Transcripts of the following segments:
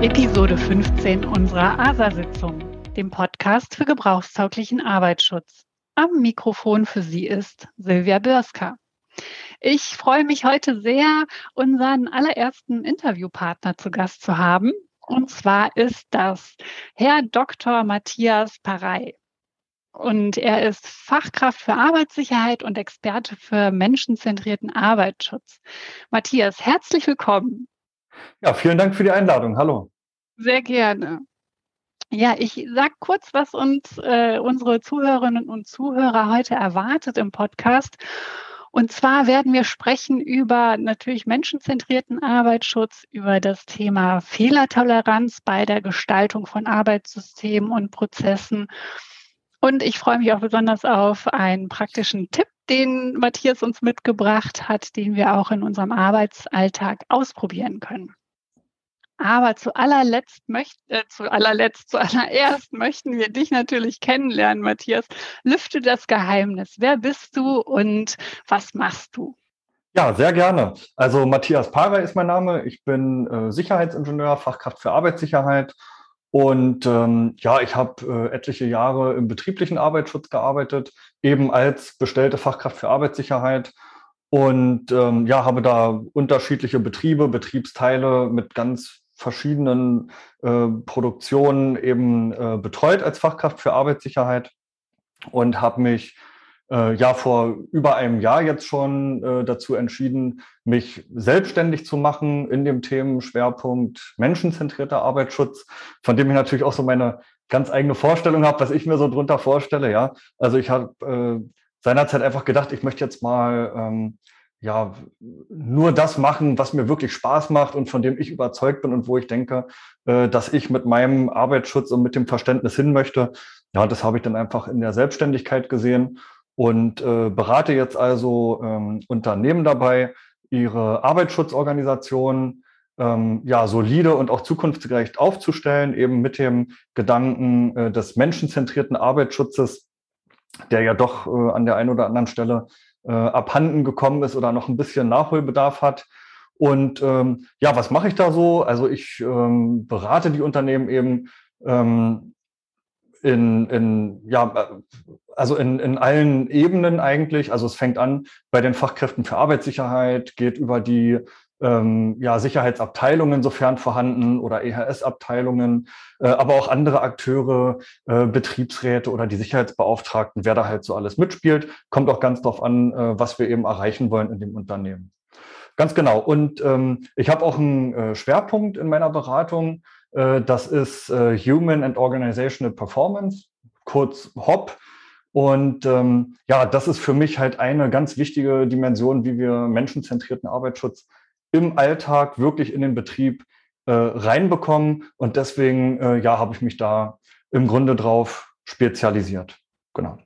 Episode 15 unserer ASA-Sitzung, dem Podcast für gebrauchstauglichen Arbeitsschutz. Am Mikrofon für Sie ist Silvia Börska. Ich freue mich heute sehr, unseren allerersten Interviewpartner zu Gast zu haben. Und zwar ist das Herr Dr. Matthias Parei. Und er ist Fachkraft für Arbeitssicherheit und Experte für menschenzentrierten Arbeitsschutz. Matthias, herzlich willkommen. Ja, vielen Dank für die Einladung. Hallo. Sehr gerne. Ja, ich sage kurz, was uns äh, unsere Zuhörerinnen und Zuhörer heute erwartet im Podcast. Und zwar werden wir sprechen über natürlich menschenzentrierten Arbeitsschutz, über das Thema Fehlertoleranz bei der Gestaltung von Arbeitssystemen und Prozessen. Und ich freue mich auch besonders auf einen praktischen Tipp, den Matthias uns mitgebracht hat, den wir auch in unserem Arbeitsalltag ausprobieren können. Aber zu allerletzt, möcht, äh, zu allerletzt, zuallererst möchten wir dich natürlich kennenlernen, Matthias. Lüfte das Geheimnis. Wer bist du und was machst du? Ja, sehr gerne. Also Matthias Parer ist mein Name. Ich bin äh, Sicherheitsingenieur, Fachkraft für Arbeitssicherheit. Und ähm, ja, ich habe äh, etliche Jahre im betrieblichen Arbeitsschutz gearbeitet, eben als bestellte Fachkraft für Arbeitssicherheit und ähm, ja, habe da unterschiedliche Betriebe, Betriebsteile mit ganz verschiedenen äh, Produktionen eben äh, betreut als Fachkraft für Arbeitssicherheit und habe mich äh, ja vor über einem Jahr jetzt schon äh, dazu entschieden, mich selbstständig zu machen in dem Themenschwerpunkt menschenzentrierter Arbeitsschutz, von dem ich natürlich auch so meine ganz eigene Vorstellung habe, was ich mir so drunter vorstelle. Ja, also ich habe äh, seinerzeit einfach gedacht, ich möchte jetzt mal ähm, ja, nur das machen, was mir wirklich Spaß macht und von dem ich überzeugt bin und wo ich denke, äh, dass ich mit meinem Arbeitsschutz und mit dem Verständnis hin möchte. Ja, das habe ich dann einfach in der Selbstständigkeit gesehen und äh, berate jetzt also ähm, Unternehmen dabei, ihre Arbeitsschutzorganisation ähm, ja solide und auch zukunftsgerecht aufzustellen, eben mit dem Gedanken äh, des menschenzentrierten Arbeitsschutzes, der ja doch an der einen oder anderen Stelle äh, abhanden gekommen ist oder noch ein bisschen Nachholbedarf hat. Und ähm, ja, was mache ich da so? Also ich ähm, berate die Unternehmen eben ähm, in, in ja, äh, also in, in allen Ebenen eigentlich. Also es fängt an bei den Fachkräften für Arbeitssicherheit, geht über die ähm, ja, Sicherheitsabteilungen, sofern vorhanden, oder EHS-Abteilungen, äh, aber auch andere Akteure, äh, Betriebsräte oder die Sicherheitsbeauftragten, wer da halt so alles mitspielt, kommt auch ganz darauf an, äh, was wir eben erreichen wollen in dem Unternehmen. Ganz genau. Und ähm, ich habe auch einen äh, Schwerpunkt in meiner Beratung. Äh, das ist äh, Human and Organizational Performance, kurz HOP. Und ähm, ja, das ist für mich halt eine ganz wichtige Dimension, wie wir menschenzentrierten Arbeitsschutz im Alltag wirklich in den Betrieb äh, reinbekommen. Und deswegen, äh, ja, habe ich mich da im Grunde drauf spezialisiert. Genau.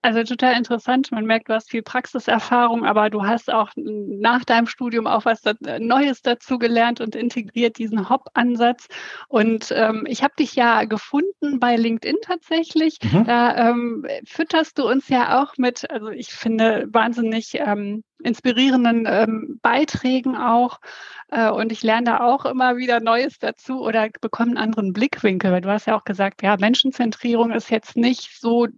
Also total interessant. Man merkt, du hast viel Praxiserfahrung, aber du hast auch nach deinem Studium auch was Neues dazu gelernt und integriert diesen Hop-Ansatz. Und ähm, ich habe dich ja gefunden bei LinkedIn tatsächlich. Mhm. Da ähm, fütterst du uns ja auch mit, also ich finde wahnsinnig ähm, inspirierenden ähm, Beiträgen auch. Äh, und ich lerne da auch immer wieder Neues dazu oder bekomme einen anderen Blickwinkel. Weil du hast ja auch gesagt, ja, Menschenzentrierung ist jetzt nicht so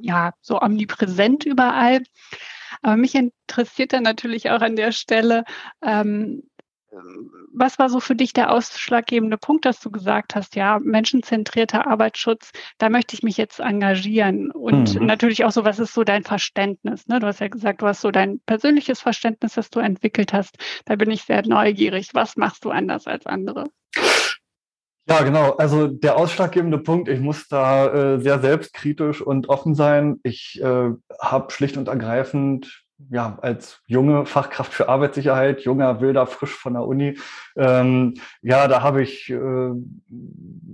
ja so omnipräsent überall. Aber mich interessiert dann natürlich auch an der Stelle, ähm, was war so für dich der ausschlaggebende Punkt, dass du gesagt hast, ja, menschenzentrierter Arbeitsschutz, da möchte ich mich jetzt engagieren. Und mhm. natürlich auch so, was ist so dein Verständnis? Ne? Du hast ja gesagt, du hast so dein persönliches Verständnis, das du entwickelt hast. Da bin ich sehr neugierig. Was machst du anders als andere? Ja, genau. Also der ausschlaggebende Punkt, ich muss da äh, sehr selbstkritisch und offen sein. Ich äh, habe schlicht und ergreifend ja, als junge Fachkraft für Arbeitssicherheit, junger, wilder, frisch von der Uni, ähm, ja, da habe ich äh,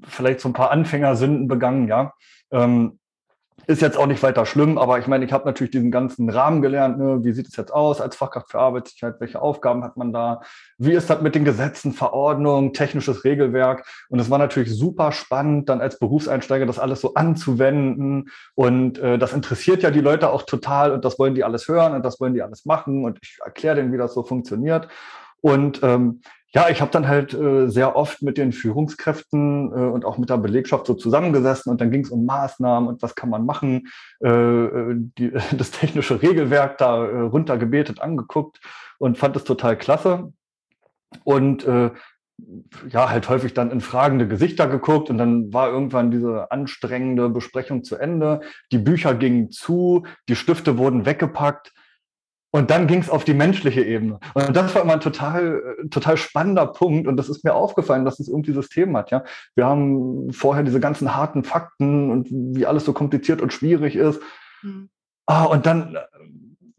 vielleicht so ein paar Anfängersünden begangen, ja. Ähm, ist jetzt auch nicht weiter schlimm, aber ich meine, ich habe natürlich diesen ganzen Rahmen gelernt. Ne? Wie sieht es jetzt aus als Fachkraft für Arbeitssicherheit? Welche Aufgaben hat man da? Wie ist das mit den Gesetzen, Verordnungen, technisches Regelwerk? Und es war natürlich super spannend, dann als Berufseinsteiger das alles so anzuwenden. Und äh, das interessiert ja die Leute auch total und das wollen die alles hören und das wollen die alles machen. Und ich erkläre denen, wie das so funktioniert. Und ähm, ja, ich habe dann halt äh, sehr oft mit den Führungskräften äh, und auch mit der Belegschaft so zusammengesessen und dann ging es um Maßnahmen und was kann man machen, äh, äh die, das technische Regelwerk da äh, runtergebetet, angeguckt und fand es total klasse. Und äh, ja, halt häufig dann in fragende Gesichter geguckt und dann war irgendwann diese anstrengende Besprechung zu Ende. Die Bücher gingen zu, die Stifte wurden weggepackt und dann ging es auf die menschliche Ebene. Und das war immer ein total, total spannender Punkt. Und das ist mir aufgefallen, dass es irgendwie System hat. Ja, wir haben vorher diese ganzen harten Fakten und wie alles so kompliziert und schwierig ist. Mhm. Ah, und dann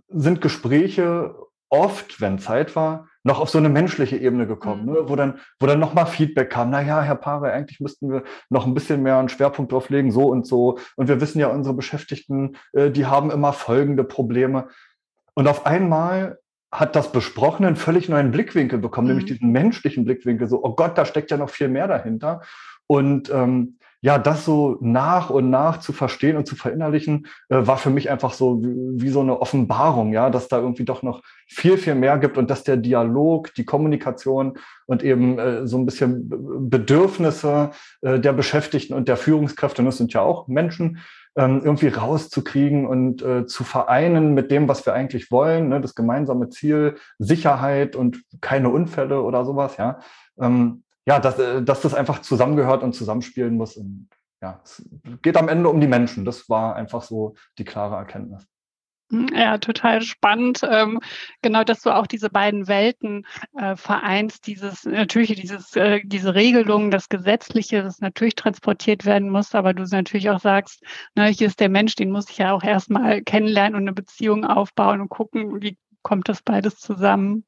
sind Gespräche oft, wenn Zeit war, noch auf so eine menschliche Ebene gekommen, mhm. ne? wo dann, wo dann nochmal Feedback kam. Na ja, Herr Pare, eigentlich müssten wir noch ein bisschen mehr einen Schwerpunkt drauf legen, so und so. Und wir wissen ja, unsere Beschäftigten, äh, die haben immer folgende Probleme. Und auf einmal hat das Besprochene einen völlig neuen Blickwinkel bekommen, mhm. nämlich diesen menschlichen Blickwinkel. So, oh Gott, da steckt ja noch viel mehr dahinter. Und ähm, ja, das so nach und nach zu verstehen und zu verinnerlichen, äh, war für mich einfach so wie, wie, so eine Offenbarung, ja, dass da irgendwie doch noch viel, viel mehr gibt und dass der Dialog, die Kommunikation und eben äh, so ein bisschen Bedürfnisse äh, der Beschäftigten und der Führungskräfte, und das sind ja auch Menschen, irgendwie rauszukriegen und äh, zu vereinen mit dem, was wir eigentlich wollen, ne, das gemeinsame Ziel, Sicherheit und keine Unfälle oder sowas, ja. Ähm, ja, dass, äh, dass das einfach zusammengehört und zusammenspielen muss. Und, ja, es geht am Ende um die Menschen. Das war einfach so die klare Erkenntnis. Ja, total spannend. Ähm, genau, dass du auch diese beiden Welten äh, vereinst. Dieses natürlich dieses äh, diese Regelung, das Gesetzliche, das natürlich transportiert werden muss, aber du natürlich auch sagst, ne, hier ist der Mensch, den muss ich ja auch erstmal kennenlernen und eine Beziehung aufbauen und gucken, wie kommt das beides zusammen.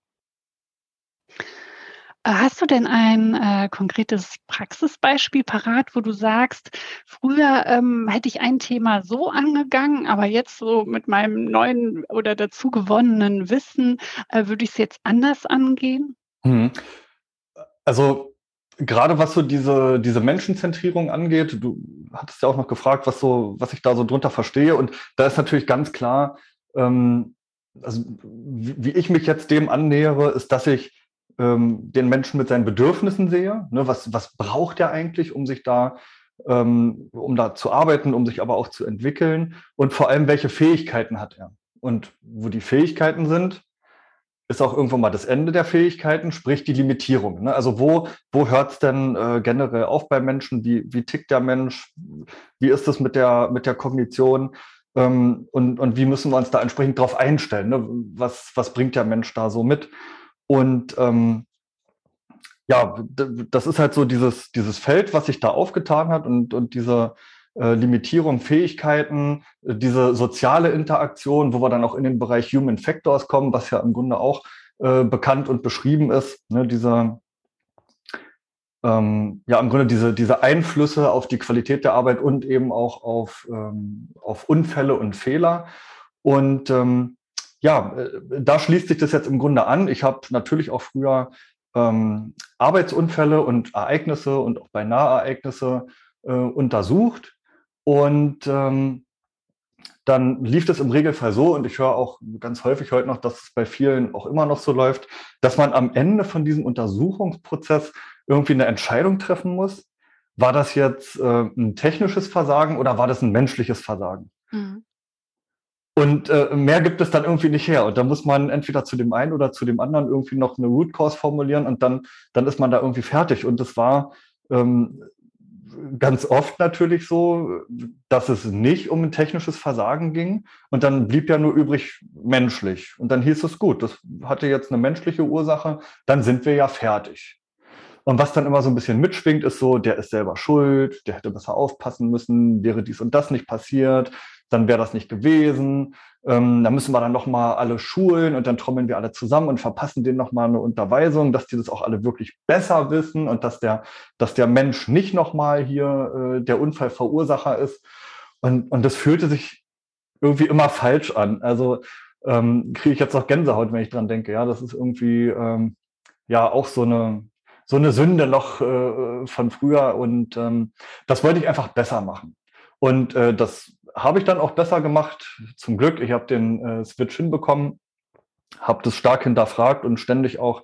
Äh, hast du denn ein äh, konkretes Praxisbeispiel parat, wo du sagst, früher ähm, hätte ich ein Thema so angegangen, aber jetzt so mit meinem neuen oder dazu gewonnenen Wissen äh, würde ich es jetzt anders angehen? Hm. Also gerade was so diese, diese Menschenzentrierung angeht, du hattest ja auch noch gefragt, was so, was ich da so drunter verstehe. Und da ist natürlich ganz klar, ähm, also wie, wie ich mich jetzt dem annähere, ist, dass ich ähm, den Menschen mit seinen Bedürfnissen sehe. Ne, was, was braucht er eigentlich, um sich da, ähm, um da zu arbeiten, um sich aber auch zu entwickeln und vor allem, welche Fähigkeiten hat er? Und wo die Fähigkeiten sind, ist auch irgendwann mal das Ende der Fähigkeiten, sprich die Limitierung. Ne? Also wo, wo hört es denn äh, generell auf bei Menschen? Wie, wie tickt der Mensch? Wie ist es mit der, mit der Kognition? Ähm, und, und wie müssen wir uns da entsprechend drauf einstellen? Ne? Was, was bringt der Mensch da so mit? Und ähm, ja, das ist halt so dieses, dieses Feld, was sich da aufgetan hat und, und diese äh, Limitierung, Fähigkeiten, äh, diese soziale Interaktion, wo wir dann auch in den Bereich Human Factors kommen, was ja im Grunde auch äh, bekannt und beschrieben ist. Ne, diese, ähm, ja, im Grunde diese, diese Einflüsse auf die Qualität der Arbeit und eben auch auf, ähm, auf Unfälle und Fehler. Und ähm, ja, äh, da schließt sich das jetzt im Grunde an. Ich habe natürlich auch früher ähm, Arbeitsunfälle und Ereignisse und auch beinahe Ereignisse äh, untersucht. Und ähm, dann lief das im Regelfall so, und ich höre auch ganz häufig heute noch, dass es bei vielen auch immer noch so läuft, dass man am Ende von diesem Untersuchungsprozess irgendwie eine Entscheidung treffen muss. War das jetzt äh, ein technisches Versagen oder war das ein menschliches Versagen? Mhm. Und äh, mehr gibt es dann irgendwie nicht her. Und da muss man entweder zu dem einen oder zu dem anderen irgendwie noch eine Root Cause formulieren und dann, dann ist man da irgendwie fertig. Und es war ähm, ganz oft natürlich so, dass es nicht um ein technisches Versagen ging. Und dann blieb ja nur übrig menschlich. Und dann hieß es gut, das hatte jetzt eine menschliche Ursache, dann sind wir ja fertig. Und was dann immer so ein bisschen mitschwingt, ist so, der ist selber schuld, der hätte besser aufpassen müssen, wäre dies und das nicht passiert, dann wäre das nicht gewesen. Ähm, da müssen wir dann nochmal alle schulen und dann trommeln wir alle zusammen und verpassen denen nochmal eine Unterweisung, dass die das auch alle wirklich besser wissen und dass der, dass der Mensch nicht nochmal hier äh, der Unfallverursacher ist. Und, und das fühlte sich irgendwie immer falsch an. Also ähm, kriege ich jetzt auch Gänsehaut, wenn ich dran denke. Ja, das ist irgendwie ähm, ja auch so eine, so eine Sünde noch äh, von früher. Und ähm, das wollte ich einfach besser machen. Und äh, das habe ich dann auch besser gemacht. Zum Glück, ich habe den äh, Switch hinbekommen, habe das stark hinterfragt und ständig auch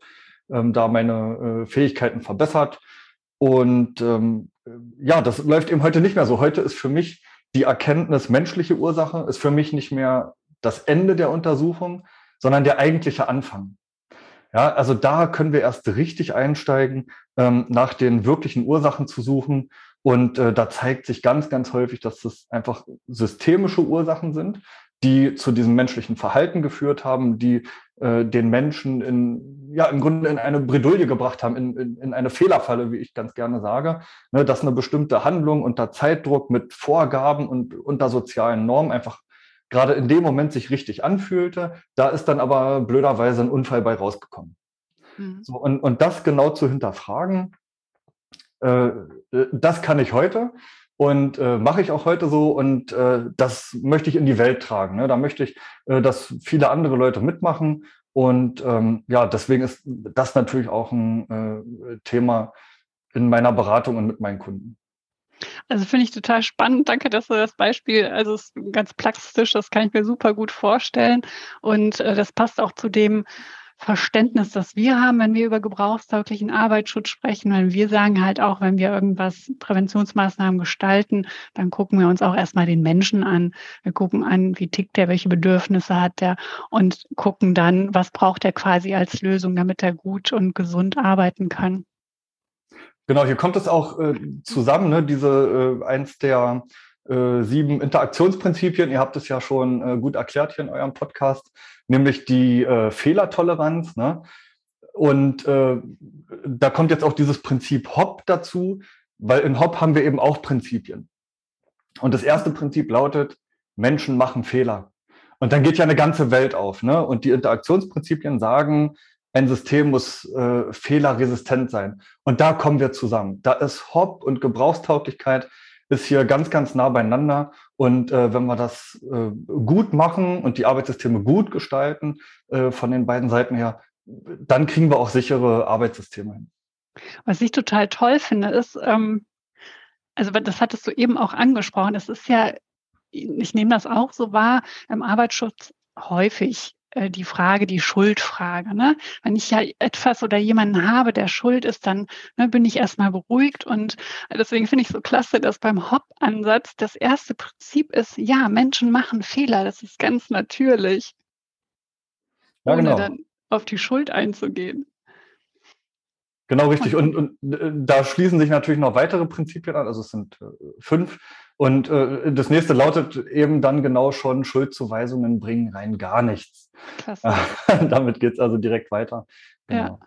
ähm, da meine äh, Fähigkeiten verbessert. Und ähm, ja, das läuft eben heute nicht mehr so. Heute ist für mich die Erkenntnis menschliche Ursache, ist für mich nicht mehr das Ende der Untersuchung, sondern der eigentliche Anfang. Ja, also da können wir erst richtig einsteigen, ähm, nach den wirklichen Ursachen zu suchen. Und äh, da zeigt sich ganz, ganz häufig, dass das einfach systemische Ursachen sind, die zu diesem menschlichen Verhalten geführt haben, die äh, den Menschen in, ja, im Grunde in eine Bredouille gebracht haben, in, in, in eine Fehlerfalle, wie ich ganz gerne sage, ne, dass eine bestimmte Handlung unter Zeitdruck mit Vorgaben und unter sozialen Normen einfach gerade in dem Moment sich richtig anfühlte. Da ist dann aber blöderweise ein Unfall bei rausgekommen. Mhm. So, und, und das genau zu hinterfragen, äh, äh, das kann ich heute und äh, mache ich auch heute so und äh, das möchte ich in die Welt tragen. Ne? Da möchte ich, äh, dass viele andere Leute mitmachen und ähm, ja, deswegen ist das natürlich auch ein äh, Thema in meiner Beratung und mit meinen Kunden. Also finde ich total spannend. Danke, dass du das Beispiel, also es ist ganz plastisch, das kann ich mir super gut vorstellen. Und äh, das passt auch zu dem Verständnis, das wir haben, wenn wir über gebrauchstauglichen Arbeitsschutz sprechen. Weil wir sagen halt auch, wenn wir irgendwas Präventionsmaßnahmen gestalten, dann gucken wir uns auch erstmal den Menschen an. Wir gucken an, wie tickt der, welche Bedürfnisse hat der und gucken dann, was braucht er quasi als Lösung, damit er gut und gesund arbeiten kann. Genau, hier kommt es auch äh, zusammen, ne? diese äh, eins der äh, sieben Interaktionsprinzipien. Ihr habt es ja schon äh, gut erklärt hier in eurem Podcast, nämlich die äh, Fehlertoleranz. Ne? Und äh, da kommt jetzt auch dieses Prinzip Hop dazu, weil in Hop haben wir eben auch Prinzipien. Und das erste Prinzip lautet, Menschen machen Fehler. Und dann geht ja eine ganze Welt auf. Ne? Und die Interaktionsprinzipien sagen, ein System muss äh, fehlerresistent sein. Und da kommen wir zusammen. Da ist Hop und Gebrauchstauglichkeit ist hier ganz, ganz nah beieinander. Und äh, wenn wir das äh, gut machen und die Arbeitssysteme gut gestalten äh, von den beiden Seiten her, dann kriegen wir auch sichere Arbeitssysteme hin. Was ich total toll finde, ist, ähm, also das hattest du eben auch angesprochen, es ist ja, ich nehme das auch so wahr, im Arbeitsschutz häufig die Frage, die Schuldfrage. Ne? Wenn ich ja etwas oder jemanden habe, der schuld ist, dann ne, bin ich erstmal beruhigt. Und deswegen finde ich so klasse, dass beim Hop-Ansatz das erste Prinzip ist, ja, Menschen machen Fehler, das ist ganz natürlich. Ja, ohne genau. dann auf die Schuld einzugehen. Genau richtig. Und, und, äh, da schließen sich natürlich noch weitere Prinzipien an. Also es sind äh, fünf. Und äh, das nächste lautet eben dann genau schon, Schuldzuweisungen bringen rein gar nichts. Klasse. Damit geht es also direkt weiter. Genau. Ja.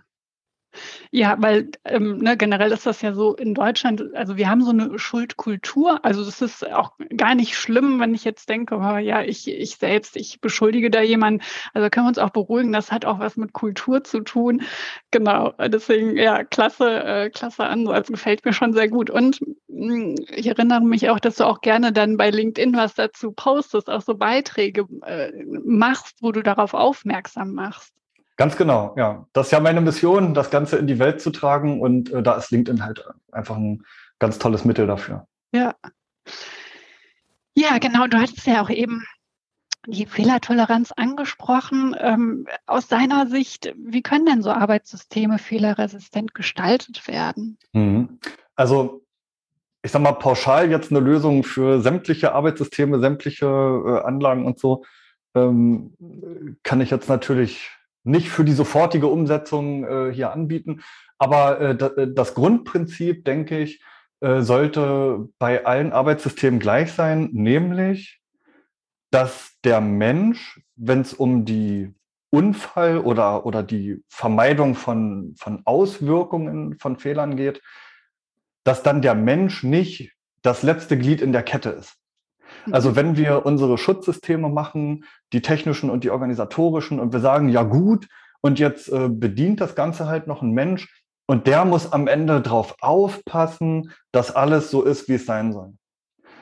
Ja, weil ähm, ne, generell ist das ja so in Deutschland, also wir haben so eine Schuldkultur. Also das ist auch gar nicht schlimm, wenn ich jetzt denke, oh, ja, ich, ich selbst, ich beschuldige da jemanden. Also können wir uns auch beruhigen, das hat auch was mit Kultur zu tun. Genau, deswegen, ja, klasse, äh, klasse Ansatz, gefällt mir schon sehr gut. Und mh, hm, ich erinnere mich auch, dass du auch gerne dann bei LinkedIn was dazu postest, auch so Beiträge äh, machst, wo du darauf aufmerksam machst. Ganz genau, ja. Das ist ja meine Mission, das Ganze in die Welt zu tragen und äh, da ist LinkedIn halt einfach ein ganz tolles Mittel dafür. Ja. Ja, genau. Du hattest ja auch eben die Fehlertoleranz angesprochen. Ähm, aus deiner Sicht, wie können denn so Arbeitssysteme fehlerresistent gestaltet werden? Mhm. Also ich sage mal pauschal jetzt eine Lösung für sämtliche Arbeitssysteme, sämtliche äh, Anlagen und so, ähm, kann ich jetzt natürlich nicht für die sofortige Umsetzung äh, hier anbieten. Aber äh, äh, das Grundprinzip, denke ich, äh, sollte bei allen Arbeitssystemen gleich sein, nämlich, dass der Mensch, wenn es um die Unfall oder, oder die Vermeidung von, von Auswirkungen von Fehlern geht, dass dann der Mensch nicht das letzte Glied in der Kette ist. Also wenn wir unsere Schutzsysteme machen, die technischen und die organisatorischen, und wir sagen, ja gut, und jetzt äh, bedient das Ganze halt noch ein Mensch, und der muss am Ende drauf aufpassen, dass alles so ist, wie es sein soll.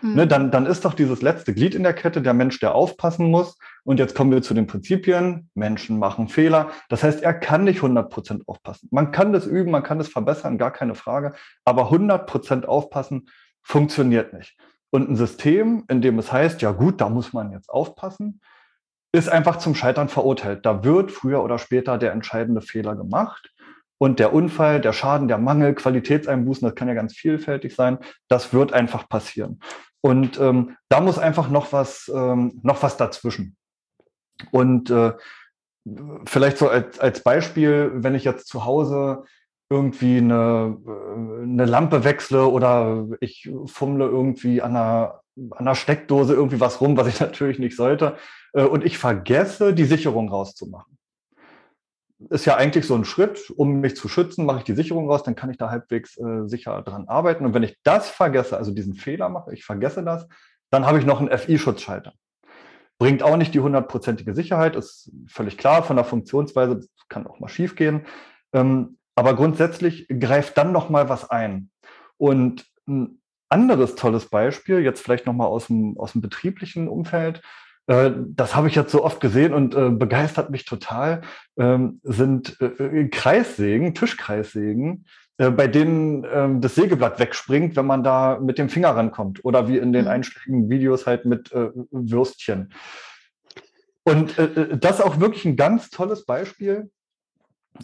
Mhm. Ne, dann, dann ist doch dieses letzte Glied in der Kette der Mensch, der aufpassen muss. Und jetzt kommen wir zu den Prinzipien. Menschen machen Fehler. Das heißt, er kann nicht 100 Prozent aufpassen. Man kann das üben, man kann das verbessern, gar keine Frage. Aber 100 Prozent aufpassen funktioniert nicht. Und ein System, in dem es heißt, ja gut, da muss man jetzt aufpassen, ist einfach zum Scheitern verurteilt. Da wird früher oder später der entscheidende Fehler gemacht. Und der Unfall, der Schaden, der Mangel, Qualitätseinbußen, das kann ja ganz vielfältig sein, das wird einfach passieren. Und ähm, da muss einfach noch was, ähm, noch was dazwischen. Und äh, vielleicht so als, als Beispiel, wenn ich jetzt zu Hause irgendwie eine, äh, eine Lampe wechsle oder ich fummle irgendwie an einer, an einer Steckdose irgendwie was rum, was ich natürlich nicht sollte, äh, und ich vergesse, die Sicherung rauszumachen. Ist ja eigentlich so ein Schritt, um mich zu schützen, mache ich die Sicherung raus, dann kann ich da halbwegs äh, sicher dran arbeiten. Und wenn ich das vergesse, also diesen Fehler mache, ich vergesse das, dann habe ich noch einen FI-Schutzschalter. Bringt auch nicht die hundertprozentige Sicherheit, ist völlig klar von der Funktionsweise, kann auch mal schief gehen. Ähm, aber grundsätzlich greift dann noch mal was ein. Und ein anderes tolles Beispiel, jetzt vielleicht noch mal aus dem, aus dem betrieblichen Umfeld, äh, das habe ich jetzt so oft gesehen und äh, begeistert mich total, ähm, sind äh, Kreissägen, Tischkreissägen, bei denen ähm, das Sägeblatt wegspringt, wenn man da mit dem Finger rankommt. Oder wie in den mhm. einschlägigen Videos halt mit Würstchen. Und das ist auch wirklich ein ganz tolles Beispiel,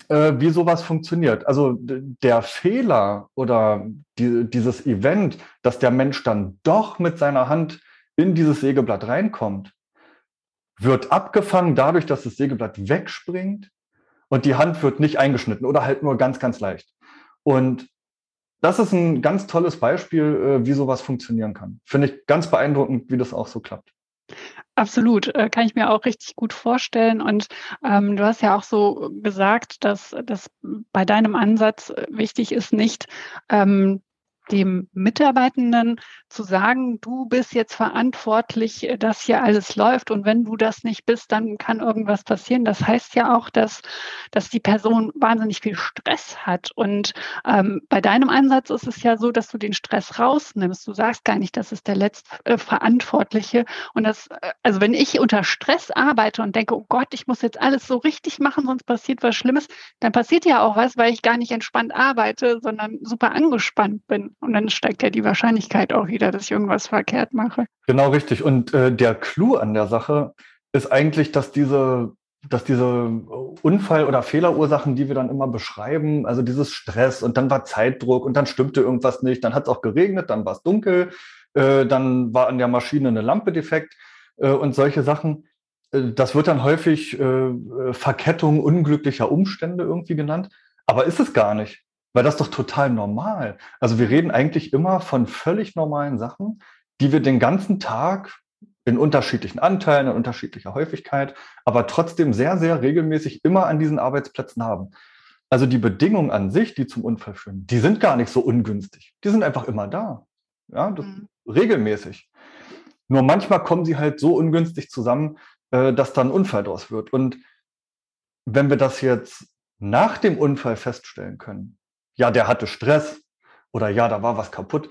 äh, wie sowas funktioniert. Also der Fehler oder die, dieses Event, dass der Mensch dann doch mit seiner Hand in dieses Sägeblatt reinkommt, wird abgefangen dadurch, dass das Sägeblatt wegspringt und die Hand wird nicht eingeschnitten oder halt nur ganz, ganz leicht. Und das ist ein ganz tolles Beispiel, äh, wie sowas funktionieren kann. Finde ich ganz beeindruckend, wie das auch so klappt. Absolut, äh, kann ich mir auch richtig gut vorstellen. Und ähm, du hast ja auch so gesagt, dass das bei deinem Ansatz äh, wichtig ist, nicht ähm, dem Mitarbeitenden zu sagen, du bist jetzt verantwortlich, äh, dass hier alles läuft und wenn du das nicht bist, dann kann irgendwas passieren. Das heißt ja auch, dass, dass die Person wahnsinnig viel Stress hat. Und ähm, bei deinem Ansatz ist es ja so, dass du den Stress rausnimmst. Du sagst gar nicht, das ist der Letztverantwortliche. Und das, äh, also wenn ich unter Stress arbeite und denke, oh Gott, ich muss jetzt alles so richtig machen, sonst passiert was Schlimmes, dann passiert ja auch was, weil ich gar nicht entspannt arbeite, sondern super angespannt bin. Und dann steigt ja die Wahrscheinlichkeit auch wieder, dass ich irgendwas verkehrt mache. Genau richtig. Und äh, der Clou an der Sache ist eigentlich, dass diese dass diese Unfall- oder Fehlerursachen, die wir dann immer beschreiben, also dieses Stress und dann war Zeitdruck und dann stimmte irgendwas nicht, dann hat es auch geregnet, dann war es dunkel, äh, dann war an der Maschine eine Lampe defekt äh, und solche Sachen. Äh, das wird dann häufig äh, Verkettung unglücklicher Umstände irgendwie genannt, aber ist es gar nicht. Weil das ist doch total normal. Also wir reden eigentlich immer von völlig normalen Sachen, die wir den ganzen Tag in unterschiedlichen Anteilen, in unterschiedlicher Häufigkeit, aber trotzdem sehr, sehr regelmäßig immer an diesen Arbeitsplätzen haben. Also die Bedingungen an sich, die zum Unfall führen, die sind gar nicht so ungünstig. Die sind einfach immer da. Ja, das, mhm. regelmäßig. Nur manchmal kommen sie halt so ungünstig zusammen, äh, dass dann ein Unfall draus wird. Und wenn wir das jetzt nach dem Unfall feststellen können, ja, der hatte Stress oder ja, da war was kaputt,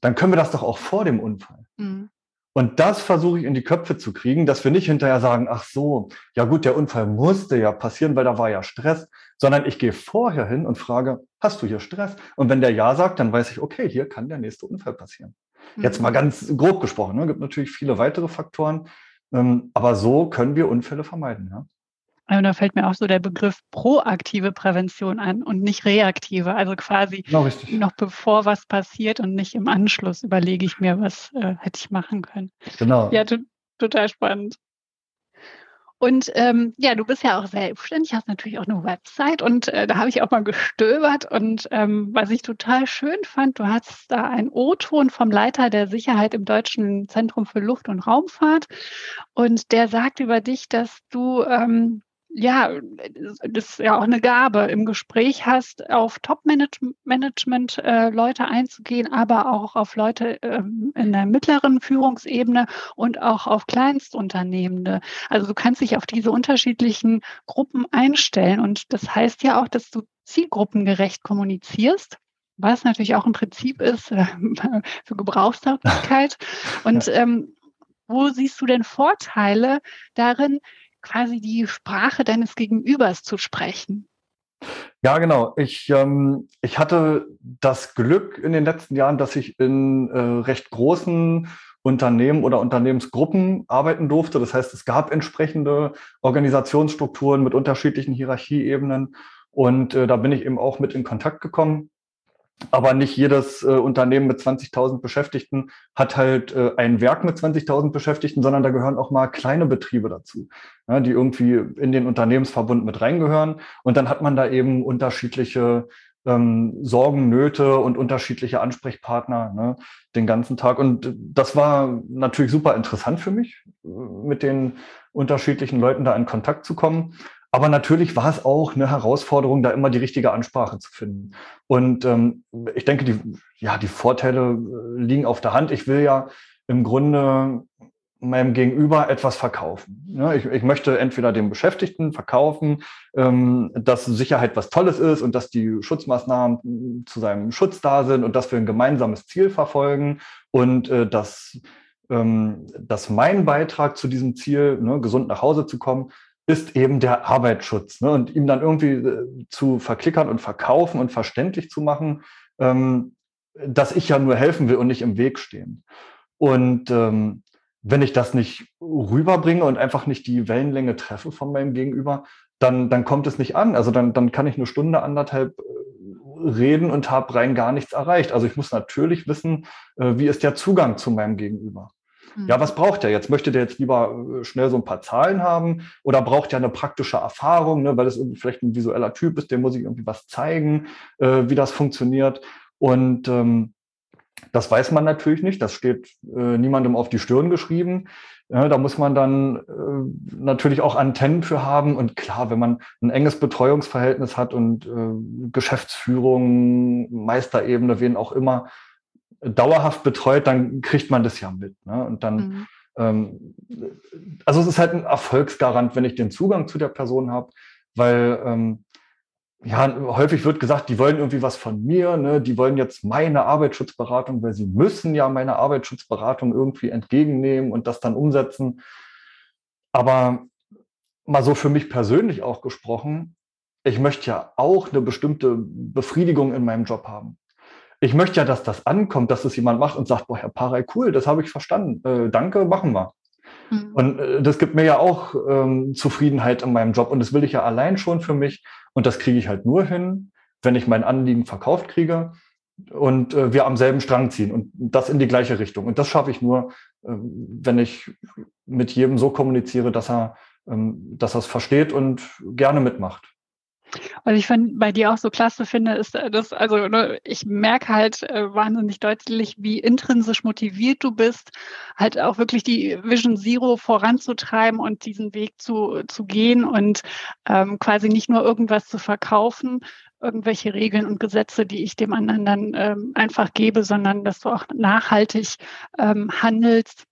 dann können wir das doch auch vor dem Unfall. Mhm. Und das versuche ich in die Köpfe zu kriegen, dass wir nicht hinterher sagen, ach so, ja gut, der Unfall musste ja passieren, weil da war ja Stress, sondern ich gehe vorher hin und frage, hast du hier Stress? Und wenn der Ja sagt, dann weiß ich, okay, hier kann der nächste Unfall passieren. Mhm. Jetzt mal ganz grob gesprochen, ne? gibt natürlich viele weitere Faktoren, ähm, aber so können wir Unfälle vermeiden. Ja? Und da fällt mir auch so der Begriff proaktive Prävention an und nicht reaktive. Also quasi genau, noch bevor was passiert und nicht im Anschluss überlege ich mir, was äh, hätte ich machen können. Genau. Ja, total spannend. Und ähm, ja, du bist ja auch selbstständig, hast natürlich auch eine Website und äh, da habe ich auch mal gestöbert und ähm, was ich total schön fand, du hast da einen O-Ton vom Leiter der Sicherheit im Deutschen Zentrum für Luft- und Raumfahrt und der sagt über dich, dass du ähm, ja, das ist ja auch eine Gabe, im Gespräch hast, auf Top-Management-Leute äh, einzugehen, aber auch auf Leute ähm, in der mittleren Führungsebene und auch auf Kleinstunternehmende. Also du kannst dich auf diese unterschiedlichen Gruppen einstellen und das heißt ja auch, dass du zielgruppengerecht kommunizierst was natürlich auch ein Prinzip ist äh, für Gebrauchstauglichkeit. Und ähm, wo siehst du denn Vorteile darin, quasi die Sprache deines Gegenübers zu sprechen. Ja, genau. Ich, ähm, ich hatte das Glück in den letzten Jahren, dass ich in äh, recht großen Unternehmen oder Unternehmensgruppen arbeiten durfte. Das heißt, es gab entsprechende Organisationsstrukturen mit unterschiedlichen Hierarchieebenen. Und äh, da bin ich eben auch mit in Kontakt gekommen. Aber nicht jedes äh, Unternehmen mit 20.000 Beschäftigten hat halt äh, ein Werk mit 20.000 Beschäftigten, sondern da gehören auch mal kleine Betriebe dazu, ja, die irgendwie in den Unternehmensverbund mit reingehören. Und dann hat man da eben unterschiedliche ähm, Sorgen, Nöte und unterschiedliche Ansprechpartner ne, den ganzen Tag. Und das war natürlich super interessant für mich, mit den unterschiedlichen Leuten da in Kontakt zu kommen. Aber natürlich war es auch eine Herausforderung, da immer die richtige Ansprache zu finden. Und ähm, ich denke, die, ja, die Vorteile äh, liegen auf der Hand. Ich will ja im Grunde meinem Gegenüber etwas verkaufen. Ja, ich, ich, möchte entweder dem Beschäftigten verkaufen, ähm, dass Sicherheit was Tolles ist und dass die Schutzmaßnahmen zu seinem Schutz da sind und dass wir ein gemeinsames Ziel verfolgen und äh, dass, ähm, dass mein Beitrag zu diesem Ziel, ne, gesund nach Hause zu kommen, ist eben der Arbeitsschutz. Ne? Und ihm dann irgendwie äh, zu verklickern und verkaufen und verständlich zu machen, ähm, dass ich ja nur helfen will und nicht im Weg stehen. Und ähm, wenn ich das nicht rüberbringe und einfach nicht die Wellenlänge treffe von meinem Gegenüber, dann, dann kommt es nicht an. Also dann, dann kann ich eine Stunde, anderthalb äh, reden und habe rein gar nichts erreicht. Also ich muss natürlich wissen, äh, wie ist der Zugang zu meinem Gegenüber. Ja, was braucht er jetzt? Möchte der jetzt lieber äh, schnell so ein paar Zahlen haben oder braucht er eine praktische Erfahrung, ne, weil es irgendwie vielleicht ein visueller Typ ist, dem muss ich irgendwie was zeigen, äh, wie das funktioniert. Und ähm, das weiß man natürlich nicht, das steht äh, niemandem auf die Stirn geschrieben. Ja, da muss man dann äh, natürlich auch Antennen für haben. Und klar, wenn man ein enges Betreuungsverhältnis hat und äh, Geschäftsführung, Meisterebene, wen auch immer, dauerhaft betreut, dann kriegt man das ja mit. Ne? Und dann, mhm. ähm, also es ist halt ein Erfolgsgarant, wenn ich den Zugang zu der Person habe, weil ähm, ja, häufig wird gesagt, die wollen irgendwie was von mir, ne? die wollen jetzt meine Arbeitsschutzberatung, weil sie müssen ja meine Arbeitsschutzberatung irgendwie entgegennehmen und das dann umsetzen. Aber mal so für mich persönlich auch gesprochen, ich möchte ja auch eine bestimmte Befriedigung in meinem Job haben ich möchte ja, dass das ankommt, dass das jemand macht und sagt, boah, Herr Parey, cool, das habe ich verstanden. Äh, danke, machen wir. Mhm. Und äh, das gibt mir ja auch ähm, Zufriedenheit in meinem Job. Und das will ich ja allein schon für mich. Und das kriege ich halt nur hin, wenn ich mein Anliegen verkauft kriege und äh, wir am selben Strang ziehen und das in die gleiche Richtung. Und das schaffe ich nur, äh, wenn ich mit jedem so kommuniziere, dass er, ähm, dass er es versteht und gerne mitmacht. Was ich von, bei dir auch so klasse finde, ist, äh, dass, also ne, ich merke halt äh, wahnsinnig deutlich, wie intrinsisch motiviert du bist, halt auch wirklich die Vision Zero voranzutreiben und diesen Weg zu, zu gehen und ähm, quasi nicht nur irgendwas zu verkaufen, irgendwelche Regeln und Gesetze, die ich dem anderen dann ähm, einfach gebe, sondern dass du auch nachhaltig ähm, handelst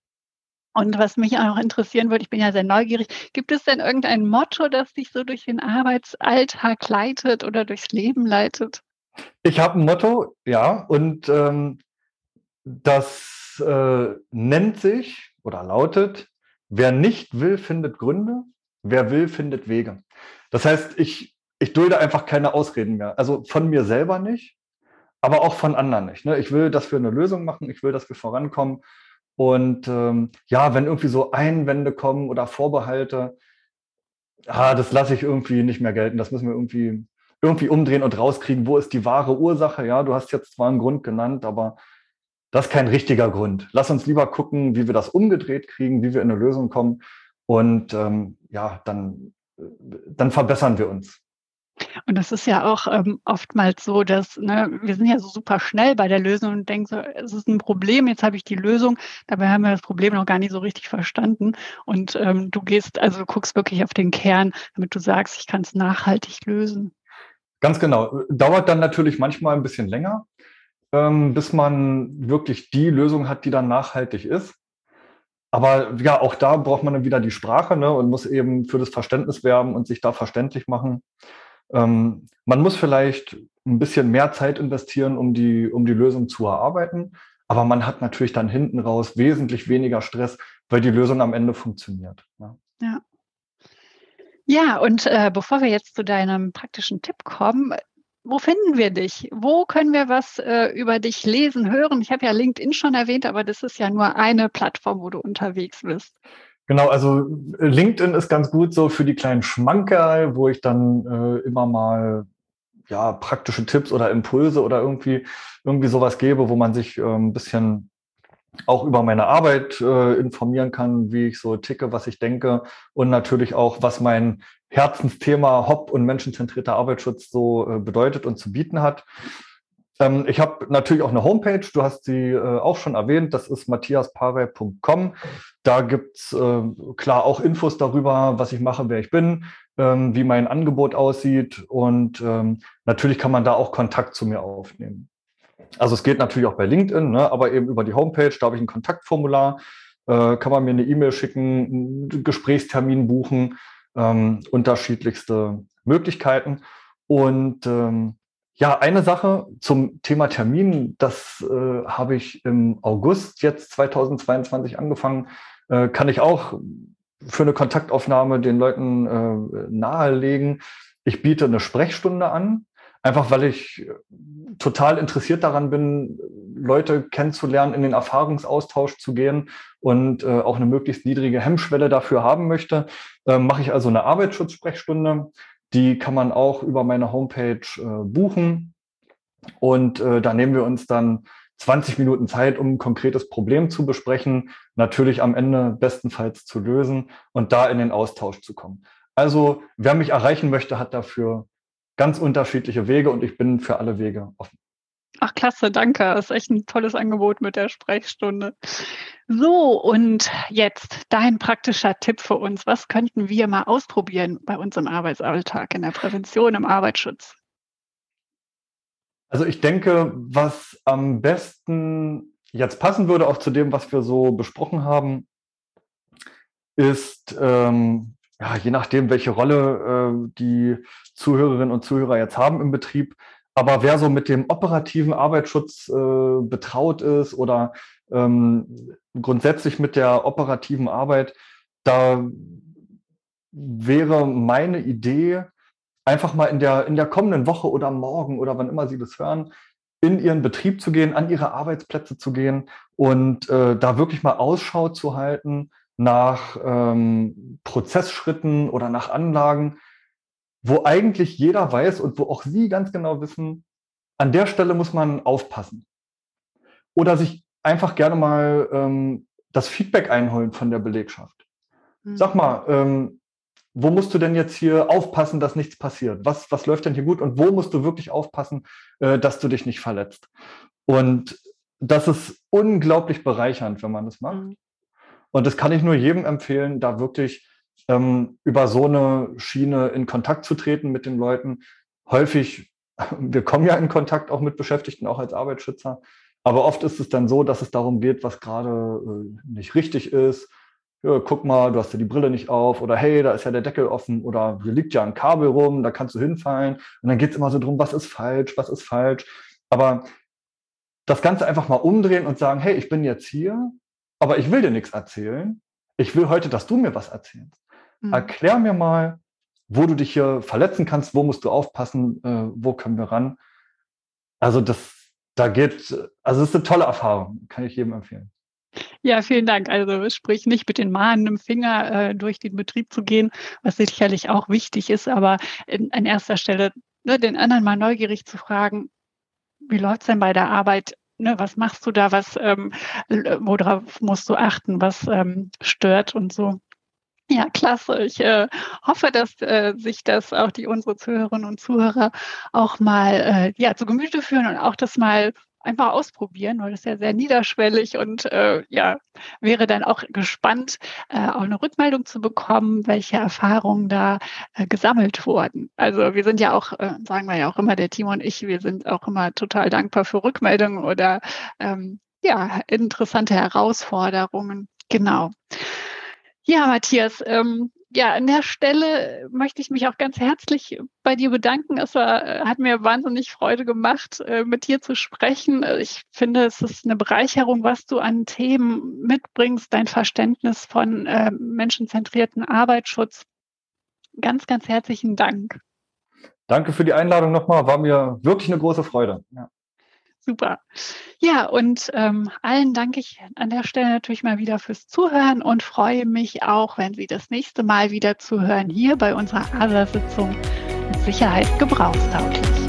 und was mich auch interessieren würde, ich bin ja sehr neugierig, gibt es denn irgendein Motto, das dich so durch den Arbeitsalltag leitet oder durchs Leben leitet? Ich habe ein Motto, ja, und ähm, das äh, nennt sich oder lautet, wer nicht will, findet Gründe, wer will, findet Wege. Das heißt, ich, ich dulde einfach keine Ausreden mehr. Also von mir selber nicht, aber auch von anderen nicht. Ne? Ich will, dass wir eine Lösung machen, ich will, dass wir vorankommen. Und ähm, ja, wenn irgendwie so Einwände kommen oder Vorbehalte, ah, das lasse ich irgendwie nicht mehr gelten. Das müssen wir irgendwie, irgendwie umdrehen und rauskriegen. Wo ist die wahre Ursache? Ja, du hast jetzt zwar einen Grund genannt, aber das ist kein richtiger Grund. Lass uns lieber gucken, wie wir das umgedreht kriegen, wie wir in eine Lösung kommen. Und ähm, ja, dann, dann verbessern wir uns. Und das ist ja auch ähm, oftmals so, dass ne, wir sind ja so super schnell bei der Lösung und denken so, es ist ein Problem, jetzt habe ich die Lösung. Dabei haben wir das Problem noch gar nicht so richtig verstanden. Und ähm, du gehst, also du guckst wirklich auf den Kern, damit du sagst, ich kann es nachhaltig lösen. Ganz genau. Dauert dann natürlich manchmal ein bisschen länger, ähm, bis man wirklich die Lösung hat, die dann nachhaltig ist. Aber ja, auch da braucht man dann wieder die Sprache ne, und muss eben für das Verständnis werben und sich da verständlich machen. Ähm, man muss vielleicht ein bisschen mehr Zeit investieren, um die, um die Lösung zu erarbeiten. Aber man hat natürlich dann hinten raus wesentlich weniger Stress, weil die Lösung am Ende funktioniert. Ja. ja. Ja, und äh, bevor wir jetzt zu deinem praktischen Tipp kommen, wo finden wir dich? Wo können wir was äh, über dich lesen, hören? Ich habe ja LinkedIn schon erwähnt, aber das ist ja nur eine Plattform, wo du unterwegs bist. Genau, also LinkedIn ist ganz gut so für die kleinen Schmankerl, wo ich dann äh, immer mal ja praktische Tipps oder Impulse oder irgendwie irgendwie sowas gebe, wo man sich äh, ein bisschen auch über meine Arbeit äh, informieren kann, wie ich so ticke, was ich denke und natürlich auch, was mein Herzensthema Hop und menschenzentrierter Arbeitsschutz so äh, bedeutet und zu bieten hat. Ähm, ich habe natürlich auch eine Homepage, du hast sie äh, auch schon erwähnt, das ist matthiaspare.com. Da gibt's äh, klar auch Infos darüber, was ich mache, wer ich bin, ähm, wie mein Angebot aussieht und ähm, natürlich kann man da auch Kontakt zu mir aufnehmen. Also es geht natürlich auch bei LinkedIn, ne, aber eben über die Homepage, da habe ich ein Kontaktformular, äh, kann man mir eine E-Mail schicken, einen Gesprächstermin buchen, ähm, unterschiedlichste Möglichkeiten. Und ähm, ja, eine Sache zum Thema Termin, das äh, habe ich im August jetzt 2022 angefangen, äh, kann ich auch für eine Kontaktaufnahme den Leuten äh, nahelegen. Ich biete eine Sprechstunde an, einfach weil ich total interessiert daran bin, Leute kennenzulernen, in den Erfahrungsaustausch zu gehen und äh, auch eine möglichst niedrige Hemmschwelle dafür haben möchte. Äh, mache ich also eine Arbeitsschutzsprechstunde die kann man auch über meine Homepage äh, buchen. Und äh, da nehmen wir uns dann 20 Minuten Zeit, um ein konkretes Problem zu besprechen, natürlich am Ende bestenfalls zu lösen und da in den Austausch zu kommen. Also wer mich erreichen möchte, hat dafür ganz unterschiedliche Wege und ich bin für alle Wege offen. Ach, klasse, danke. Das ist echt ein tolles Angebot mit der Sprechstunde. So, und jetzt dein praktischer Tipp für uns. Was könnten wir mal ausprobieren bei uns im Arbeitsalltag, in der Prävention, im Arbeitsschutz? Also ich denke, was am besten jetzt passen würde, auch zu dem, was wir so besprochen haben, ist, ähm, ja, je nachdem, welche Rolle äh, die Zuhörerinnen und Zuhörer jetzt haben im Betrieb, aber wer so mit dem operativen Arbeitsschutz äh, betraut ist oder ähm, grundsätzlich mit der operativen Arbeit, da wäre meine Idee, einfach mal in der, in der kommenden Woche oder morgen oder wann immer Sie das hören, in Ihren Betrieb zu gehen, an Ihre Arbeitsplätze zu gehen und äh, da wirklich mal Ausschau zu halten nach ähm, Prozessschritten oder nach Anlagen, wo eigentlich jeder weiß und wo auch Sie ganz genau wissen, an der Stelle muss man aufpassen. Oder sich einfach gerne mal ähm, das Feedback einholen von der Belegschaft. Mhm. Sag mal, ähm, wo musst du denn jetzt hier aufpassen, dass nichts passiert? Was, was läuft denn hier gut und wo musst du wirklich aufpassen, äh, dass du dich nicht verletzt? Und das ist unglaublich bereichernd, wenn man das macht. Mhm. Und das kann ich nur jedem empfehlen, da wirklich ähm, über so eine Schiene in Kontakt zu treten mit den Leuten. Häufig, wir kommen ja in Kontakt auch mit Beschäftigten, auch als Arbeitsschützer. Aber oft ist es dann so, dass es darum geht, was gerade äh, nicht richtig ist. Ja, guck mal, du hast ja die Brille nicht auf oder hey, da ist ja der Deckel offen oder hier liegt ja ein Kabel rum, da kannst du hinfallen. Und dann geht es immer so drum, was ist falsch, was ist falsch. Aber das Ganze einfach mal umdrehen und sagen, hey, ich bin jetzt hier, aber ich will dir nichts erzählen. Ich will heute, dass du mir was erzählst. Mhm. Erklär mir mal, wo du dich hier verletzen kannst, wo musst du aufpassen, äh, wo können wir ran. Also das, da geht, also es ist eine tolle Erfahrung, kann ich jedem empfehlen. Ja, vielen Dank. Also sprich nicht mit den mahnenden Finger äh, durch den Betrieb zu gehen, was sicherlich auch wichtig ist, aber in, an erster Stelle ne, den anderen mal neugierig zu fragen, wie läuft es denn bei der Arbeit? Ne, was machst du da? Was, ähm, worauf musst du achten? Was ähm, stört und so? Ja, klasse. Ich äh, hoffe, dass äh, sich das auch die unsere Zuhörerinnen und Zuhörer auch mal äh, ja, zu Gemüte führen und auch das mal einfach ausprobieren, weil das ja sehr niederschwellig und äh, ja, wäre dann auch gespannt, äh, auch eine Rückmeldung zu bekommen, welche Erfahrungen da äh, gesammelt wurden. Also wir sind ja auch, sagen wir ja auch immer, der Timo und ich, wir sind auch immer total dankbar für Rückmeldungen oder ähm, ja, interessante Herausforderungen. Genau. Ja, Matthias, ähm, ja, an der Stelle möchte ich mich auch ganz herzlich bei dir bedanken. Es war, äh, hat mir wahnsinnig Freude gemacht, äh, mit dir zu sprechen. Ich finde, es ist eine Bereicherung, was du an Themen mitbringst, dein Verständnis von äh, menschenzentrierten Arbeitsschutz. Ganz, ganz herzlichen Dank. Danke für die Einladung nochmal. War mir wirklich eine große Freude. Ja. Super. Ja, und ähm, allen danke ich an der Stelle natürlich mal wieder fürs Zuhören und freue mich auch, wenn Sie das nächste Mal wieder zuhören hier bei unserer ASA-Sitzung mit Sicherheit gebrauchstauglich.